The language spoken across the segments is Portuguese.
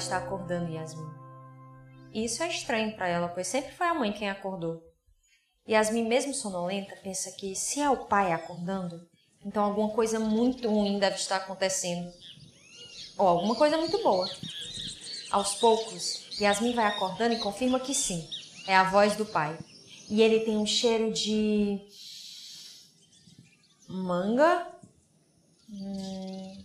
está acordando Yasmin. Isso é estranho para ela, pois sempre foi a mãe quem acordou. Yasmin, mesmo sonolenta, pensa que se é o pai acordando, então alguma coisa muito ruim deve estar acontecendo. Ou alguma coisa muito boa. Aos poucos, Yasmin vai acordando e confirma que sim, é a voz do pai. E ele tem um cheiro de. manga, hum,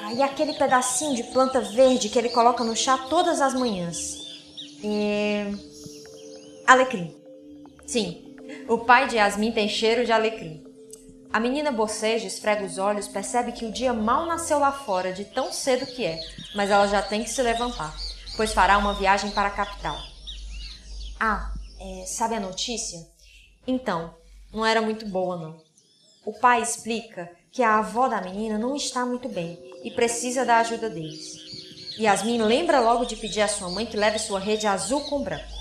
madeira. Ah, aquele pedacinho de planta verde que ele coloca no chá todas as manhãs. É... Alecrim. Sim, o pai de Yasmin tem cheiro de alecrim. A menina boceja, esfrega os olhos, percebe que o dia mal nasceu lá fora, de tão cedo que é, mas ela já tem que se levantar, pois fará uma viagem para a capital. Ah, é, sabe a notícia? Então, não era muito boa, não. O pai explica que a avó da menina não está muito bem e precisa da ajuda deles. Yasmin lembra logo de pedir à sua mãe que leve sua rede azul com branco.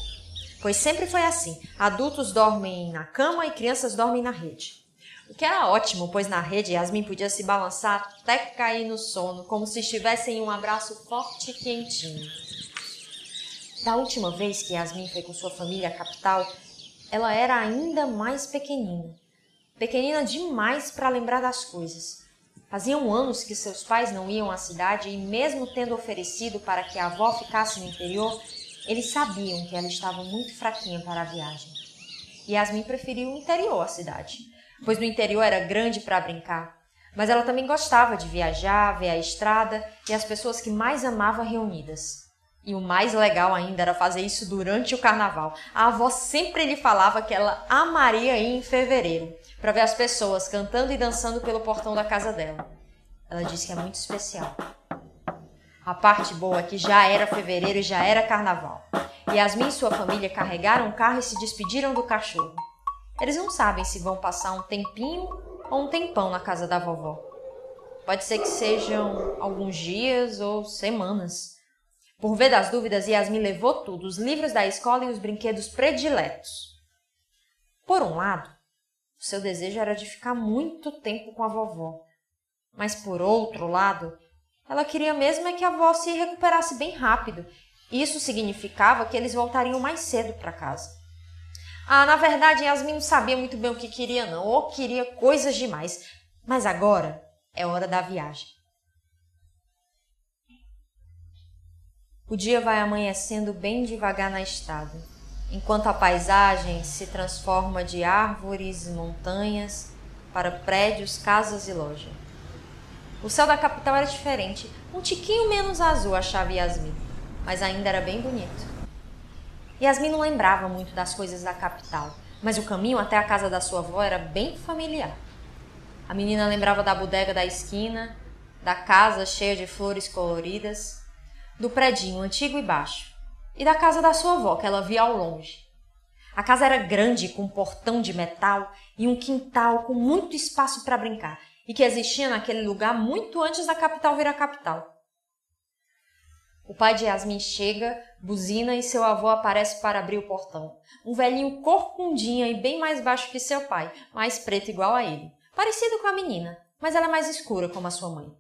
Pois sempre foi assim: adultos dormem na cama e crianças dormem na rede. O que era ótimo, pois na rede Yasmin podia se balançar até cair no sono, como se estivesse em um abraço forte e quentinho. Da última vez que Yasmin foi com sua família à capital, ela era ainda mais pequenina. Pequenina demais para lembrar das coisas. Faziam anos que seus pais não iam à cidade e, mesmo tendo oferecido para que a avó ficasse no interior, eles sabiam que ela estava muito fraquinha para a viagem. Yasmin preferiu o interior à cidade pois no interior era grande para brincar. Mas ela também gostava de viajar, ver a estrada e as pessoas que mais amava reunidas. E o mais legal ainda era fazer isso durante o carnaval. A avó sempre lhe falava que ela amaria ir em fevereiro para ver as pessoas cantando e dançando pelo portão da casa dela. Ela disse que é muito especial. A parte boa é que já era fevereiro e já era carnaval. Yasmin e sua família carregaram o carro e se despediram do cachorro. Eles não sabem se vão passar um tempinho ou um tempão na casa da vovó. Pode ser que sejam alguns dias ou semanas. Por ver das dúvidas, Yasmin levou tudo, os livros da escola e os brinquedos prediletos. Por um lado, o seu desejo era de ficar muito tempo com a vovó. Mas por outro lado, ela queria mesmo é que a avó se recuperasse bem rápido. Isso significava que eles voltariam mais cedo para casa. Ah, na verdade, Yasmin não sabia muito bem o que queria, não, ou queria coisas demais. Mas agora é hora da viagem. O dia vai amanhecendo bem devagar na estrada, enquanto a paisagem se transforma de árvores e montanhas para prédios, casas e lojas. O céu da capital era diferente, um tiquinho menos azul, achava Yasmin, mas ainda era bem bonito. Yasmin não lembrava muito das coisas da capital, mas o caminho até a casa da sua avó era bem familiar. A menina lembrava da bodega da esquina, da casa cheia de flores coloridas, do predinho antigo e baixo, e da casa da sua avó que ela via ao longe. A casa era grande, com um portão de metal e um quintal com muito espaço para brincar, e que existia naquele lugar muito antes da capital vir a capital. O pai de Yasmin chega, buzina e seu avô aparece para abrir o portão. Um velhinho corcundinha e bem mais baixo que seu pai, mais preto igual a ele. Parecido com a menina, mas ela é mais escura como a sua mãe.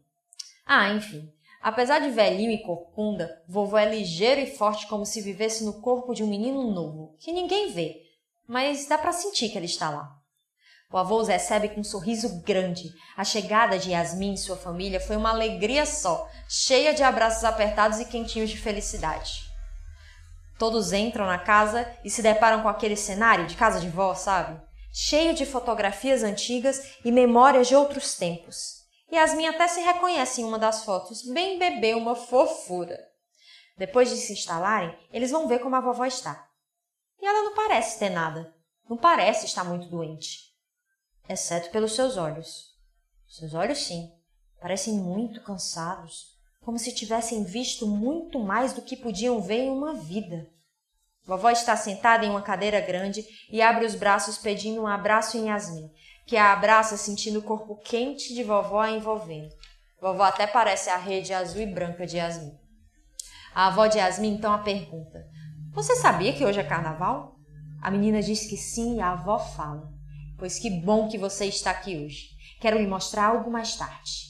Ah, enfim. Apesar de velhinho e corcunda, vovô é ligeiro e forte como se vivesse no corpo de um menino novo, que ninguém vê, mas dá para sentir que ele está lá. O avô os recebe com um sorriso grande. A chegada de Yasmin e sua família foi uma alegria só, cheia de abraços apertados e quentinhos de felicidade. Todos entram na casa e se deparam com aquele cenário de casa de vó, sabe? Cheio de fotografias antigas e memórias de outros tempos. Yasmin até se reconhece em uma das fotos, bem bebê, uma fofura. Depois de se instalarem, eles vão ver como a vovó está. E ela não parece ter nada. Não parece estar muito doente exceto pelos seus olhos. Seus olhos, sim, parecem muito cansados, como se tivessem visto muito mais do que podiam ver em uma vida. Vovó está sentada em uma cadeira grande e abre os braços pedindo um abraço em Yasmin, que a abraça sentindo o corpo quente de vovó a envolvendo. Vovó até parece a rede azul e branca de Yasmin. A avó de Yasmin então a pergunta: Você sabia que hoje é carnaval? A menina diz que sim e a avó fala: Pois que bom que você está aqui hoje. Quero lhe mostrar algo mais tarde.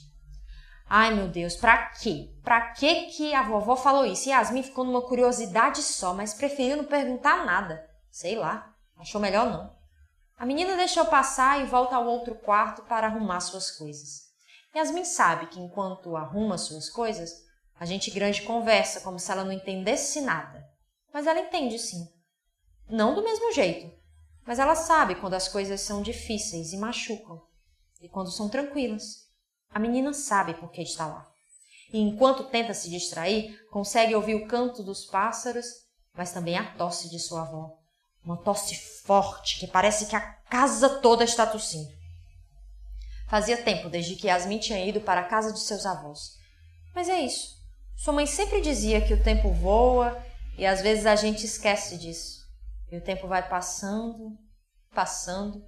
Ai meu Deus, pra quê? Pra que que a vovó falou isso? Yasmin ficou numa curiosidade só, mas preferiu não perguntar nada. Sei lá, achou melhor não. A menina deixou passar e volta ao outro quarto para arrumar suas coisas. Yasmin sabe que enquanto arruma suas coisas, a gente grande conversa como se ela não entendesse nada. Mas ela entende sim. Não do mesmo jeito, mas ela sabe quando as coisas são difíceis e machucam, e quando são tranquilas. A menina sabe por que está lá. E enquanto tenta se distrair, consegue ouvir o canto dos pássaros, mas também a tosse de sua avó. Uma tosse forte que parece que a casa toda está tossindo. Fazia tempo desde que Yasmin tinha ido para a casa de seus avós. Mas é isso. Sua mãe sempre dizia que o tempo voa e às vezes a gente esquece disso. E o tempo vai passando, passando,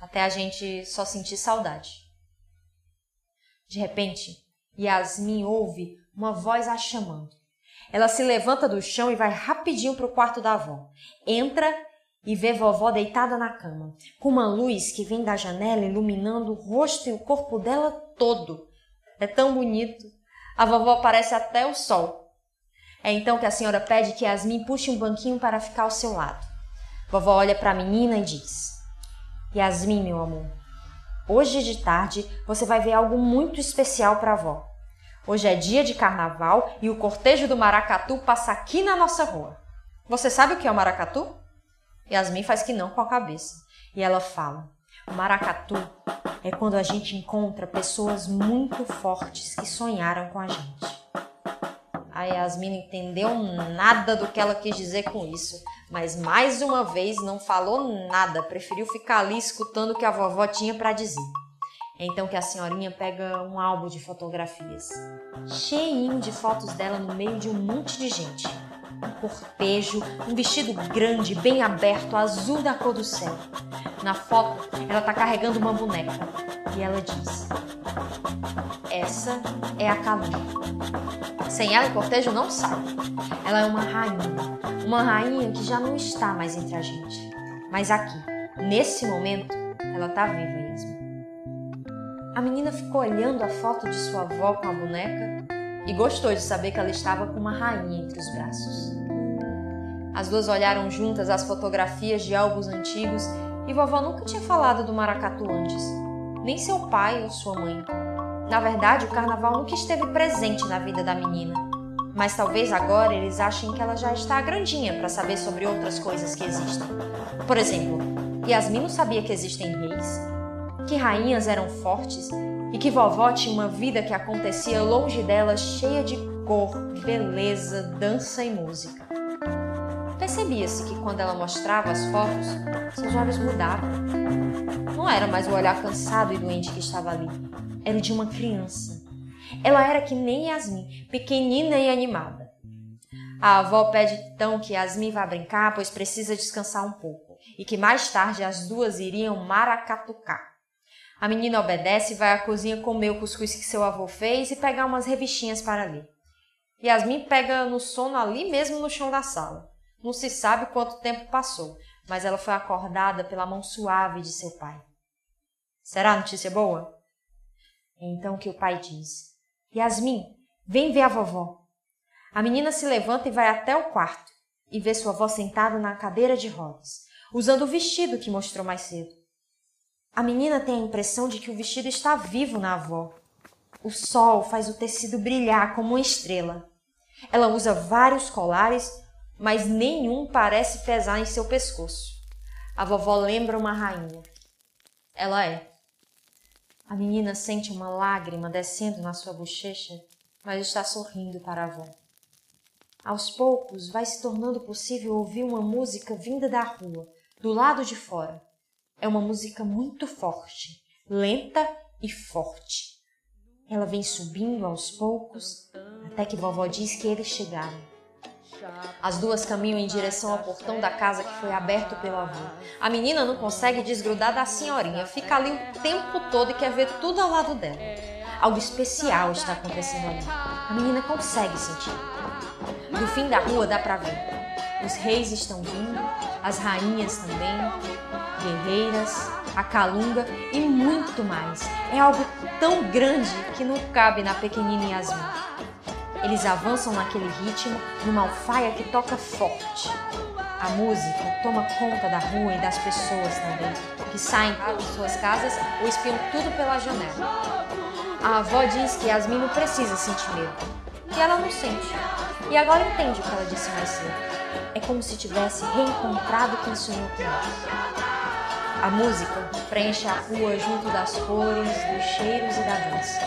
até a gente só sentir saudade. De repente, Yasmin ouve uma voz a chamando. Ela se levanta do chão e vai rapidinho para o quarto da avó. Entra e vê vovó deitada na cama, com uma luz que vem da janela iluminando o rosto e o corpo dela todo. É tão bonito. A vovó parece até o sol. É então que a senhora pede que Yasmin puxe um banquinho para ficar ao seu lado. Vovó olha para a menina e diz: Yasmin, meu amor, hoje de tarde você vai ver algo muito especial para a avó. Hoje é dia de carnaval e o cortejo do maracatu passa aqui na nossa rua. Você sabe o que é o maracatu? Yasmin faz que não com a cabeça. E ela fala: o maracatu é quando a gente encontra pessoas muito fortes que sonharam com a gente. A Yasmin não entendeu nada do que ela quis dizer com isso, mas mais uma vez não falou nada, preferiu ficar ali escutando o que a vovó tinha para dizer. É então que a senhorinha pega um álbum de fotografias, cheinho de fotos dela no meio de um monte de gente. Um cortejo, um vestido grande, bem aberto, azul da cor do céu. Na foto, ela está carregando uma boneca e ela diz: Essa é a Calunga. Sem ela, o cortejo não sai. Ela é uma rainha, uma rainha que já não está mais entre a gente. Mas aqui, nesse momento, ela está viva mesmo. A menina ficou olhando a foto de sua avó com a boneca e gostou de saber que ela estava com uma rainha entre os braços. As duas olharam juntas as fotografias de álbuns antigos e vovó nunca tinha falado do maracatu antes, nem seu pai ou sua mãe. Na verdade, o carnaval nunca esteve presente na vida da menina, mas talvez agora eles achem que ela já está grandinha para saber sobre outras coisas que existem. Por exemplo, Yasmin não sabia que existem reis, que rainhas eram fortes e que vovó tinha uma vida que acontecia longe dela cheia de cor, beleza, dança e música. Percebia-se que quando ela mostrava as fotos, seus olhos mudavam. Não era mais o olhar cansado e doente que estava ali, era o de uma criança. Ela era que nem Yasmin, pequenina e animada. A avó pede então que Yasmin vá brincar, pois precisa descansar um pouco, e que mais tarde as duas iriam maracatucar. A menina obedece e vai à cozinha comer o cuscuz que seu avô fez e pegar umas revistinhas para ler. Yasmin pega no sono ali mesmo no chão da sala. Não se sabe quanto tempo passou, mas ela foi acordada pela mão suave de seu pai. Será notícia boa? Então que o pai diz: Yasmin, vem ver a vovó. A menina se levanta e vai até o quarto e vê sua avó sentada na cadeira de rodas, usando o vestido que mostrou mais cedo. A menina tem a impressão de que o vestido está vivo na avó. O sol faz o tecido brilhar como uma estrela. Ela usa vários colares, mas nenhum parece pesar em seu pescoço. A vovó lembra uma rainha. Ela é. A menina sente uma lágrima descendo na sua bochecha, mas está sorrindo para a avó. Aos poucos, vai se tornando possível ouvir uma música vinda da rua, do lado de fora. É uma música muito forte, lenta e forte. Ela vem subindo aos poucos, até que vovó diz que eles chegaram. As duas caminham em direção ao portão da casa que foi aberto pelo avô. A menina não consegue desgrudar da senhorinha, fica ali o tempo todo e quer ver tudo ao lado dela. Algo especial está acontecendo ali. A menina consegue sentir. Do fim da rua dá para ver. Os reis estão vindo, as rainhas também, guerreiras, a calunga e muito mais. É algo tão grande que não cabe na pequenina Yasmin. Eles avançam naquele ritmo, numa alfaia que toca forte. A música toma conta da rua e das pessoas também, que saem de suas casas ou espiam tudo pela janela. A avó diz que Yasmin não precisa sentir medo, que ela não sente. E agora entende o que ela disse mais cedo. É como se tivesse reencontrado quem sonhou com. A música preenche a rua junto das cores, dos cheiros e da dança.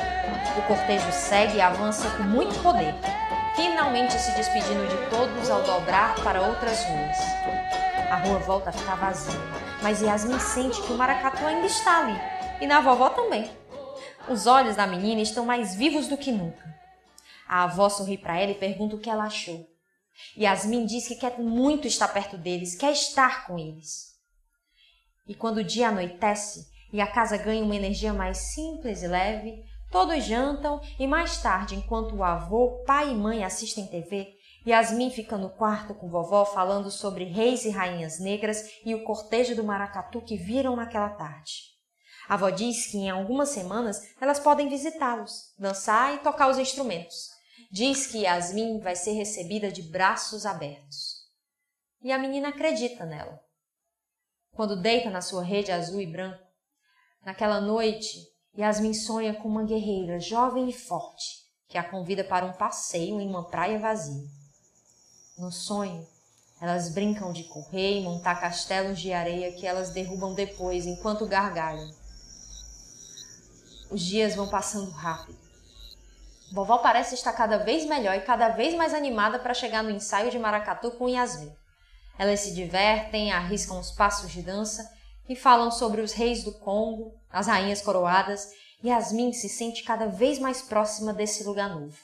O cortejo segue e avança com muito poder, finalmente se despedindo de todos ao dobrar para outras ruas. A rua volta a ficar vazia, mas Yasmin sente que o maracatu ainda está ali, e na vovó também. Os olhos da menina estão mais vivos do que nunca. A avó sorri para ela e pergunta o que ela achou. Yasmin diz que quer muito estar perto deles, quer estar com eles. E quando o dia anoitece e a casa ganha uma energia mais simples e leve, todos jantam e mais tarde, enquanto o avô, pai e mãe assistem TV, Yasmin fica no quarto com vovó falando sobre reis e rainhas negras e o cortejo do maracatu que viram naquela tarde. A avó diz que em algumas semanas elas podem visitá-los, dançar e tocar os instrumentos. Diz que Yasmin vai ser recebida de braços abertos. E a menina acredita nela. Quando deita na sua rede azul e branco, naquela noite, Yasmin sonha com uma guerreira jovem e forte que a convida para um passeio em uma praia vazia. No sonho, elas brincam de correr e montar castelos de areia que elas derrubam depois enquanto gargalham. Os dias vão passando rápido. Vovó parece estar cada vez melhor e cada vez mais animada para chegar no ensaio de maracatu com Yasmin. Elas se divertem, arriscam os passos de dança e falam sobre os reis do Congo, as rainhas coroadas. E Yasmin se sente cada vez mais próxima desse lugar novo.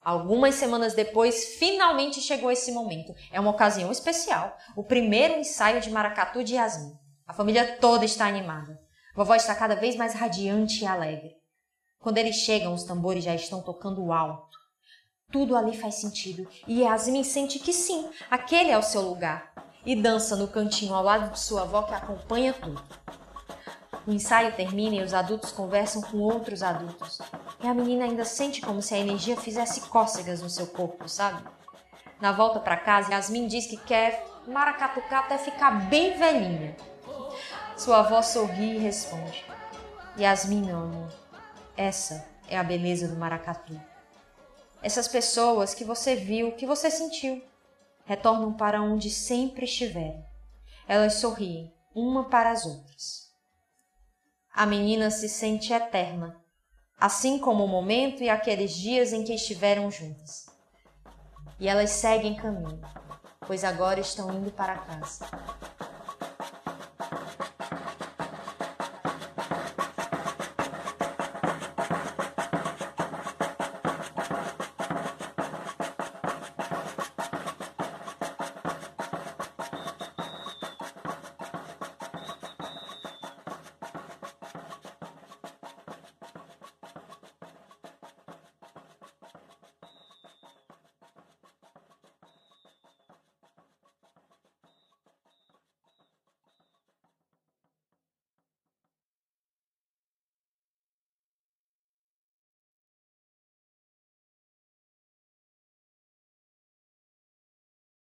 Algumas semanas depois, finalmente chegou esse momento. É uma ocasião especial, o primeiro ensaio de maracatu de Yasmin. A família toda está animada. Vovó está cada vez mais radiante e alegre. Quando eles chegam, os tambores já estão tocando alto. Tudo ali faz sentido e Yasmin sente que sim, aquele é o seu lugar. E dança no cantinho ao lado de sua avó que acompanha tudo. O ensaio termina e os adultos conversam com outros adultos. E a menina ainda sente como se a energia fizesse cócegas no seu corpo, sabe? Na volta para casa, Yasmin diz que quer maracatucar até ficar bem velhinha. Sua avó sorri e responde: Yasmin, meu amor, essa é a beleza do maracatu. Essas pessoas que você viu, que você sentiu, retornam para onde sempre estiveram. Elas sorriem, uma para as outras. A menina se sente eterna, assim como o momento e aqueles dias em que estiveram juntas. E elas seguem caminho, pois agora estão indo para casa.